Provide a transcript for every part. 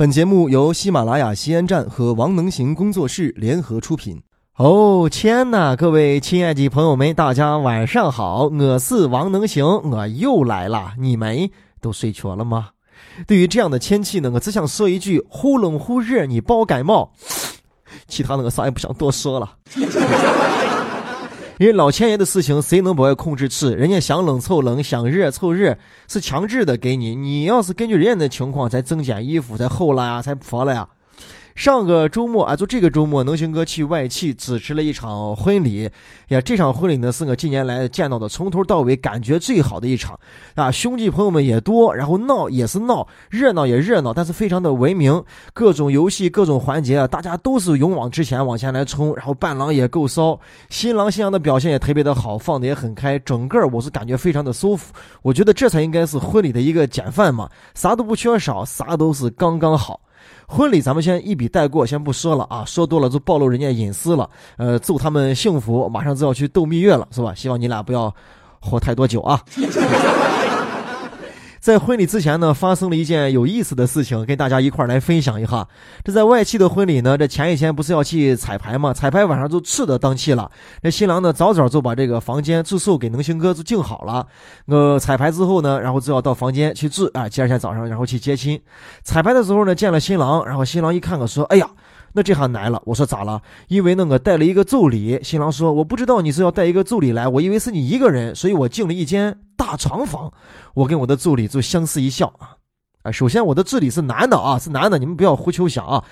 本节目由喜马拉雅西安站和王能行工作室联合出品。哦天呐，各位亲爱的朋友们，大家晚上好，我是王能行，我又来了。你们都睡着了吗？对于这样的天气呢，我只想说一句：忽冷忽热，你包感冒。其他的我啥也不想多说了。因为老天爷的事情，谁能把爱控制住？人家想冷凑冷，想热凑热，是强制的给你。你要是根据人家的情况才增减衣服，才厚了呀，才薄了呀。上个周末啊，就这个周末，能行哥去外企主持了一场婚礼呀。这场婚礼呢，是我近年来见到的从头到尾感觉最好的一场啊。兄弟朋友们也多，然后闹也是闹，热闹也热闹，但是非常的文明。各种游戏、各种环节啊，大家都是勇往直前往前来冲。然后伴郎也够骚，新郎新娘的表现也特别的好，放的也很开，整个我是感觉非常的舒服。我觉得这才应该是婚礼的一个典范嘛，啥都不缺少，啥都是刚刚好。婚礼咱们先一笔带过，先不说了啊，说多了就暴露人家隐私了。呃，祝他们幸福，马上就要去度蜜月了，是吧？希望你俩不要活太多久啊。在婚礼之前呢，发生了一件有意思的事情，跟大家一块儿来分享一下。这在外戚的婚礼呢，这前一天不是要去彩排吗？彩排晚上就吃的当气了。那新郎呢，早早就把这个房间住宿给能行哥就订好了。呃，彩排之后呢，然后就要到房间去住啊。第二天早上，然后去接亲。彩排的时候呢，见了新郎，然后新郎一看，我说：“哎呀。”那这下难了，我说咋了？因为那个带了一个助理，新郎说我不知道你是要带一个助理来，我以为是你一个人，所以我进了一间大床房。我跟我的助理就相视一笑啊，啊，首先我的助理是男的啊，是男的，你们不要胡求想啊。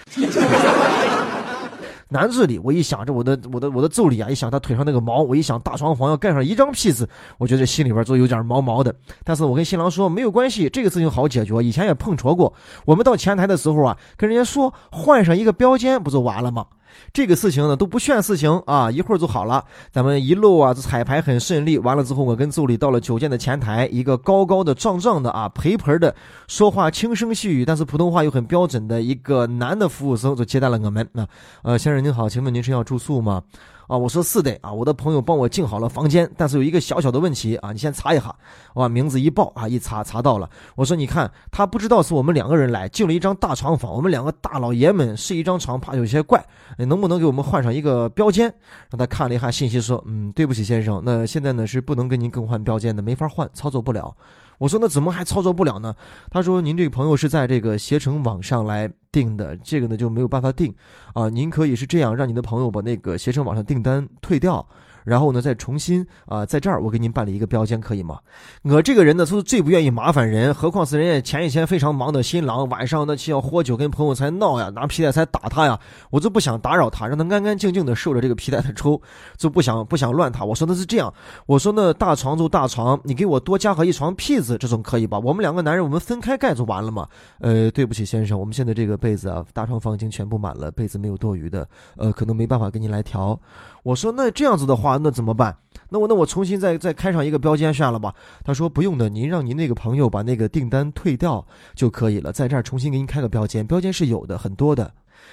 男助理，我一想着我的我的我的助理啊，一想他腿上那个毛，我一想大床房要盖上一张被子，我觉得心里边都有点毛毛的。但是我跟新郎说没有关系，这个事情好解决，以前也碰着过。我们到前台的时候啊，跟人家说换上一个标间，不就完了吗？这个事情呢都不算事情啊，一会儿就好了。咱们一路啊，这彩排很顺利。完了之后，我跟助理到了酒店的前台，一个高高的、壮壮的啊，陪陪的，说话轻声细语，但是普通话又很标准的一个男的服务生就接待了我们。那呃，先生您好，请问您是要住宿吗？啊，我说是的啊，我的朋友帮我订好了房间，但是有一个小小的问题啊，你先查一下。我把名字一报啊，一查查到了。我说你看，他不知道是我们两个人来，订了一张大床房，我们两个大老爷们睡一张床，怕有些怪，能不能给我们换上一个标间？让他看了一下信息，说，嗯，对不起先生，那现在呢是不能跟您更换标间的，没法换，操作不了。我说那怎么还操作不了呢？他说您这个朋友是在这个携程网上来订的，这个呢就没有办法订啊。您可以是这样，让你的朋友把那个携程网上订单退掉。然后呢，再重新啊，在这儿我给您办理一个标间，可以吗？我这个人呢，是最不愿意麻烦人，何况是人家前一天非常忙的新郎，晚上呢去要喝酒，跟朋友才闹呀，拿皮带才打他呀，我就不想打扰他，让他安安静静的受着这个皮带的抽，就不想不想乱他。我说那是这样，我说那大床就大床，你给我多加上一床被子，这总可以吧？我们两个男人，我们分开盖就完了嘛。呃，对不起先生，我们现在这个被子啊，大床房已经全部满了，被子没有多余的，呃，可能没办法给你来调。我说那这样子的话，那怎么办？那我那我重新再再开上一个标间算了吧。他说不用的，您让您那个朋友把那个订单退掉就可以了，在这儿重新给您开个标间，标间是有的，很多的。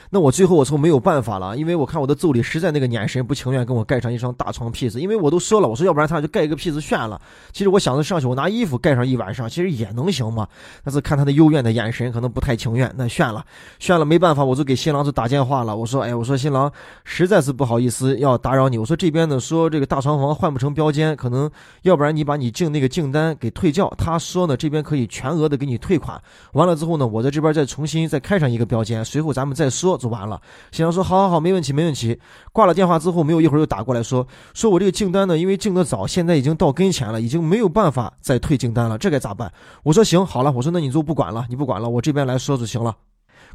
那我最后我说没有办法了，因为我看我的助理实在那个眼神不情愿跟我盖上一双大床被子，因为我都说了，我说要不然他就盖一个被子炫了。其实我想着上去我拿衣服盖上一晚上，其实也能行嘛。但是看他的幽怨的眼神，可能不太情愿。那炫了，炫了没办法，我就给新郎就打电话了。我说，哎，我说新郎实在是不好意思要打扰你。我说这边呢说这个大床房换不成标间，可能要不然你把你订那个订单给退掉。他说呢这边可以全额的给你退款。完了之后呢，我在这边再重新再开上一个标间，随后咱们再说。就完了。新郎说：“好好好，没问题，没问题。”挂了电话之后，没有一会儿又打过来说：“说我这个订单呢，因为订的早，现在已经到跟前了，已经没有办法再退订单了，这该咋办？”我说：“行，好了，我说那你就不管了，你不管了，我这边来说就行了。”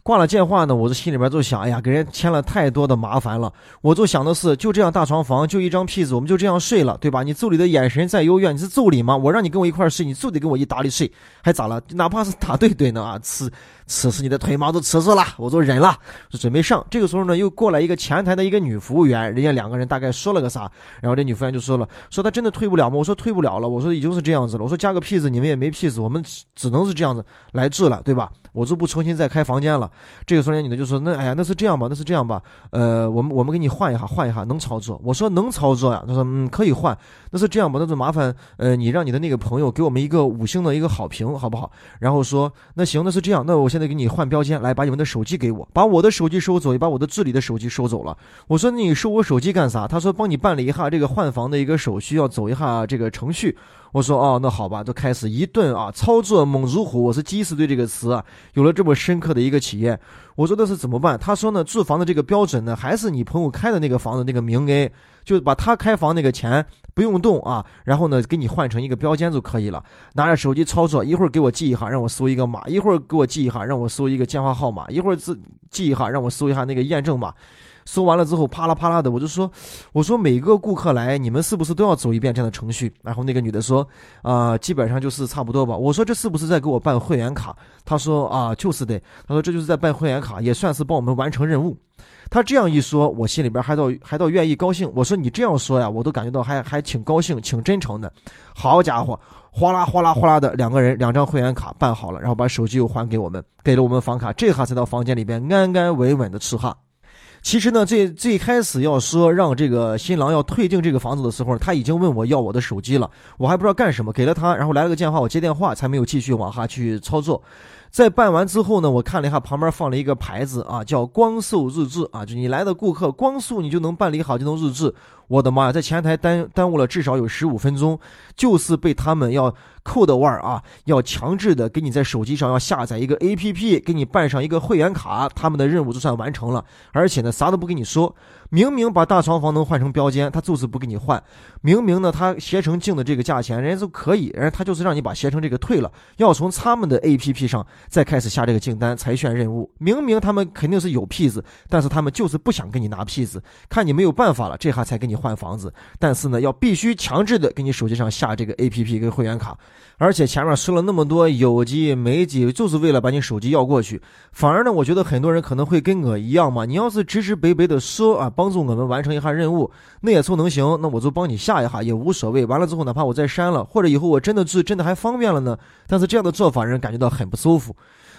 挂了电话呢，我这心里边就想：“哎呀，给人添了太多的麻烦了。”我就想的是，就这样大床房，就一张被子，我们就这样睡了，对吧？你助理的眼神再幽怨，你是助理吗？我让你跟我一块睡，你就得跟我一打理睡，还咋了？哪怕是打对对呢啊，吃。此时你的腿毛都迟死了，我都忍了，就准备上。这个时候呢，又过来一个前台的一个女服务员，人家两个人大概说了个啥，然后这女服务员就说了，说她真的退不了吗？我说退不了了，我说已经是这样子了，我说加个屁子你们也没屁子，我们只能是这样子来治了，对吧？我就不重新再开房间了。这个时候那女的就说，那哎呀，那是这样吧，那是这样吧，呃，我们我们给你换一下，换一下能操作。我说能操作呀，他说嗯可以换，那是这样吧，那就麻烦呃你让你的那个朋友给我们一个五星的一个好评好不好？然后说那行，那是这样，那我先。现在给你换标签，来把你们的手机给我，把我的手机收走，也把我的助理的手机收走了。我说你收我手机干啥？他说帮你办理一下这个换房的一个手续，要走一下这个程序。我说哦，那好吧，就开始一顿啊操作猛如虎。我是第一次对这个词有了这么深刻的一个体验。我说那是怎么办？他说呢，住房的这个标准呢，还是你朋友开的那个房子那个名 A，就是把他开房那个钱不用动啊，然后呢给你换成一个标间就可以了。拿着手机操作，一会儿给我记一下，让我搜一个码；一会儿给我记一下，让我搜一个电话号码；一会儿自记一下，让我搜一下那个验证码。搜完了之后，啪啦啪啦的，我就说，我说每个顾客来，你们是不是都要走一遍这样的程序？然后那个女的说，啊，基本上就是差不多吧。我说这是不是在给我办会员卡？她说啊，就是的。她说这就是在办会员卡，也算是帮我们完成任务。她这样一说，我心里边还倒还倒愿意高兴。我说你这样说呀，我都感觉到还还挺高兴，挺真诚的。好家伙，哗啦哗啦哗啦的，两个人两张会员卡办好了，然后把手机又还给我们，给了我们房卡，这下才到房间里边安安稳稳的吃哈。其实呢，最最开始要说让这个新郎要退订这个房子的时候，他已经问我要我的手机了，我还不知道干什么，给了他，然后来了个电话，我接电话，才没有继续往下去操作。在办完之后呢，我看了一下旁边放了一个牌子啊，叫光速日志啊，就你来的顾客光速你就能办理好这种日志。我的妈呀，在前台耽耽误了至少有十五分钟，就是被他们要扣的腕儿啊，要强制的给你在手机上要下载一个 A P P，给你办上一个会员卡，他们的任务就算完成了。而且呢，啥都不跟你说，明明把大床房能换成标间，他就是不给你换。明明呢，他携程净的这个价钱，人家都可以，人家他就是让你把携程这个退了，要从他们的 A P P 上再开始下这个订单才选任务。明明他们肯定是有屁子，但是他们就是不想跟你拿屁子，看你没有办法了，这下才给你。换房子，但是呢，要必须强制的给你手机上下这个 A P P 跟会员卡，而且前面说了那么多有机没机，就是为了把你手机要过去。反而呢，我觉得很多人可能会跟我一样嘛，你要是直直白白的说啊，帮助我们完成一下任务，那也凑能行，那我就帮你下一下也无所谓。完了之后，哪怕我再删了，或者以后我真的去真的还方便了呢，但是这样的做法让人感觉到很不舒服。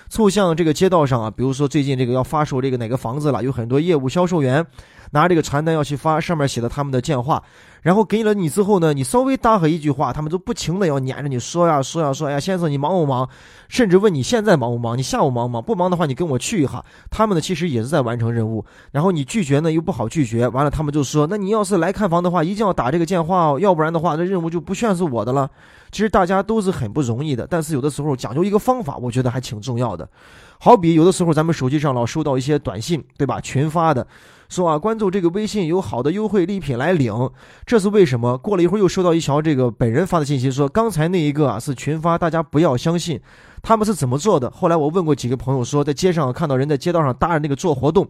促像这个街道上啊，比如说最近这个要发售这个哪个房子了，有很多业务销售员拿这个传单要去发，上面写的他们的电话。然后给了你之后呢，你稍微搭和一句话，他们都不停的要撵着你说呀说呀说呀，先生你忙不忙？甚至问你现在忙不忙？你下午忙不忙？不忙的话你跟我去一下。他们呢其实也是在完成任务，然后你拒绝呢又不好拒绝，完了他们就说，那你要是来看房的话，一定要打这个电话哦，要不然的话这任务就不算是我的了。其实大家都是很不容易的，但是有的时候讲究一个方法，我觉得还挺重要的。好比有的时候咱们手机上老收到一些短信，对吧？群发的。说啊，关注这个微信有好的优惠礼品来领，这是为什么？过了一会儿又收到一条这个本人发的信息，说刚才那一个啊是群发，大家不要相信。他们是怎么做的？后来我问过几个朋友，说在街上看到人在街道上搭着那个做活动。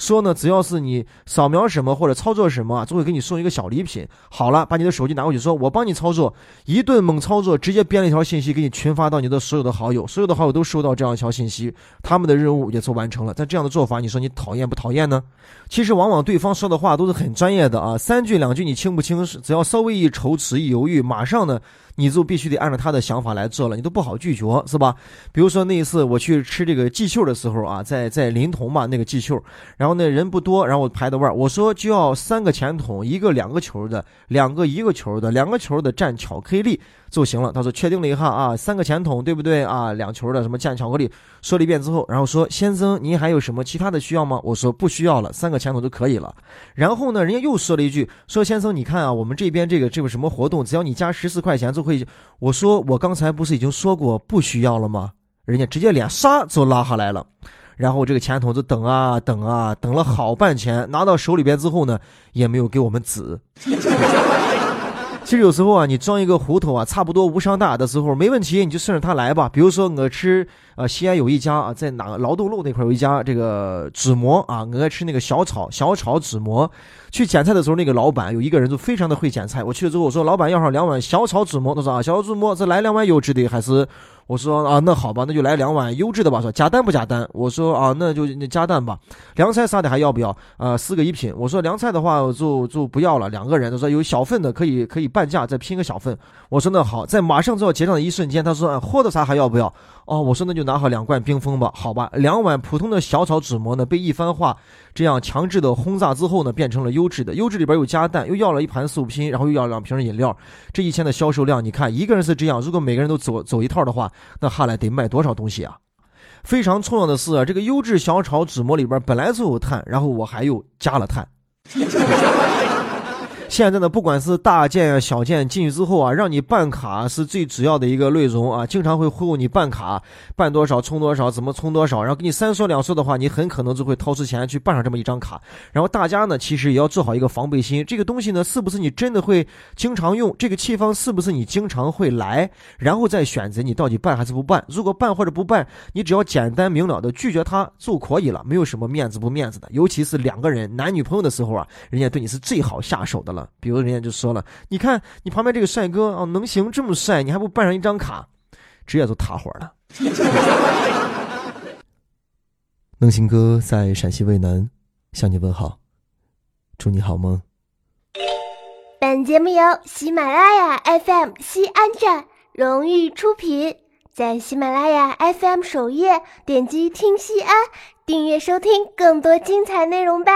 说呢，只要是你扫描什么或者操作什么啊，就会给你送一个小礼品。好了，把你的手机拿过去，说我帮你操作，一顿猛操作，直接编了一条信息给你群发到你的所有的好友，所有的好友都收到这样一条信息，他们的任务也就完成了。但这样的做法，你说你讨厌不讨厌呢？其实往往对方说的话都是很专业的啊，三句两句你听不清，只要稍微一踌躇一犹豫，马上呢。你就必须得按照他的想法来做了，你都不好拒绝，是吧？比如说那一次我去吃这个季秀的时候啊，在在临潼嘛那个季秀，然后那人不多，然后我排的位儿，我说就要三个钱桶，一个两个球的，两个一个球的，两个球的蘸巧克力。就行了。他说确定了一下啊，三个钱筒对不对啊？两球的什么酱巧克力，说了一遍之后，然后说先生您还有什么其他的需要吗？我说不需要了，三个钱筒就可以了。然后呢，人家又说了一句，说先生你看啊，我们这边这个这个什么活动，只要你加十四块钱就可以。我说我刚才不是已经说过不需要了吗？人家直接脸唰就拉下来了。然后这个钱筒子等啊等啊等了好半天，拿到手里边之后呢，也没有给我们纸。其实有时候啊，你装一个糊涂啊，差不多无伤大雅的时候，没问题，你就顺着他来吧。比如说我吃，呃，西安有一家啊，在哪劳动路那块有一家这个纸馍啊，我爱吃那个小炒小炒纸馍。去捡菜的时候，那个老板有一个人就非常的会捡菜。我去了之后，我说老板要上两碗小炒纸馍，他说啊，小炒纸馍，再来两碗优质的还是？我说啊，那好吧，那就来两碗优质的吧。说加蛋不加蛋？我说啊，那就那加蛋吧。凉菜啥的还要不要？啊，四个一品。我说凉菜的话就就不要了，两个人。他说有小份的可以可以半价再拼个小份。我说那好，在马上就要结账的一瞬间，他说啊喝的啥还要不要？哦，我说那就拿好两罐冰峰吧。好吧，两碗普通的小炒纸馍呢，被一番话这样强制的轰炸之后呢，变成了优质的。优质里边又加蛋，又要了一盘素拼，然后又要两瓶饮料。这一天的销售量，你看一个人是这样，如果每个人都走走一套的话。那下来得卖多少东西啊？非常重要的是啊，这个优质小炒纸膜里边本来就有碳，然后我还又加了碳。现在呢，不管是大件啊、小件，进去之后啊，让你办卡是最主要的一个内容啊，经常会忽悠你办卡，办多少充多少，怎么充多少，然后给你三说两说的话，你很可能就会掏出钱去办上这么一张卡。然后大家呢，其实也要做好一个防备心，这个东西呢，是不是你真的会经常用？这个气方是不是你经常会来？然后再选择你到底办还是不办。如果办或者不办，你只要简单明了的拒绝他就可以了，没有什么面子不面子的。尤其是两个人男女朋友的时候啊，人家对你是最好下手的了。比如人家就说了：“你看你旁边这个帅哥啊，能行这么帅，你还不办上一张卡，直接就塌伙了。”能行哥在陕西渭南向你问好，祝你好梦。本节目由喜马拉雅 FM 西安站荣誉出品，在喜马拉雅 FM 首页点击听西安，订阅收听更多精彩内容吧。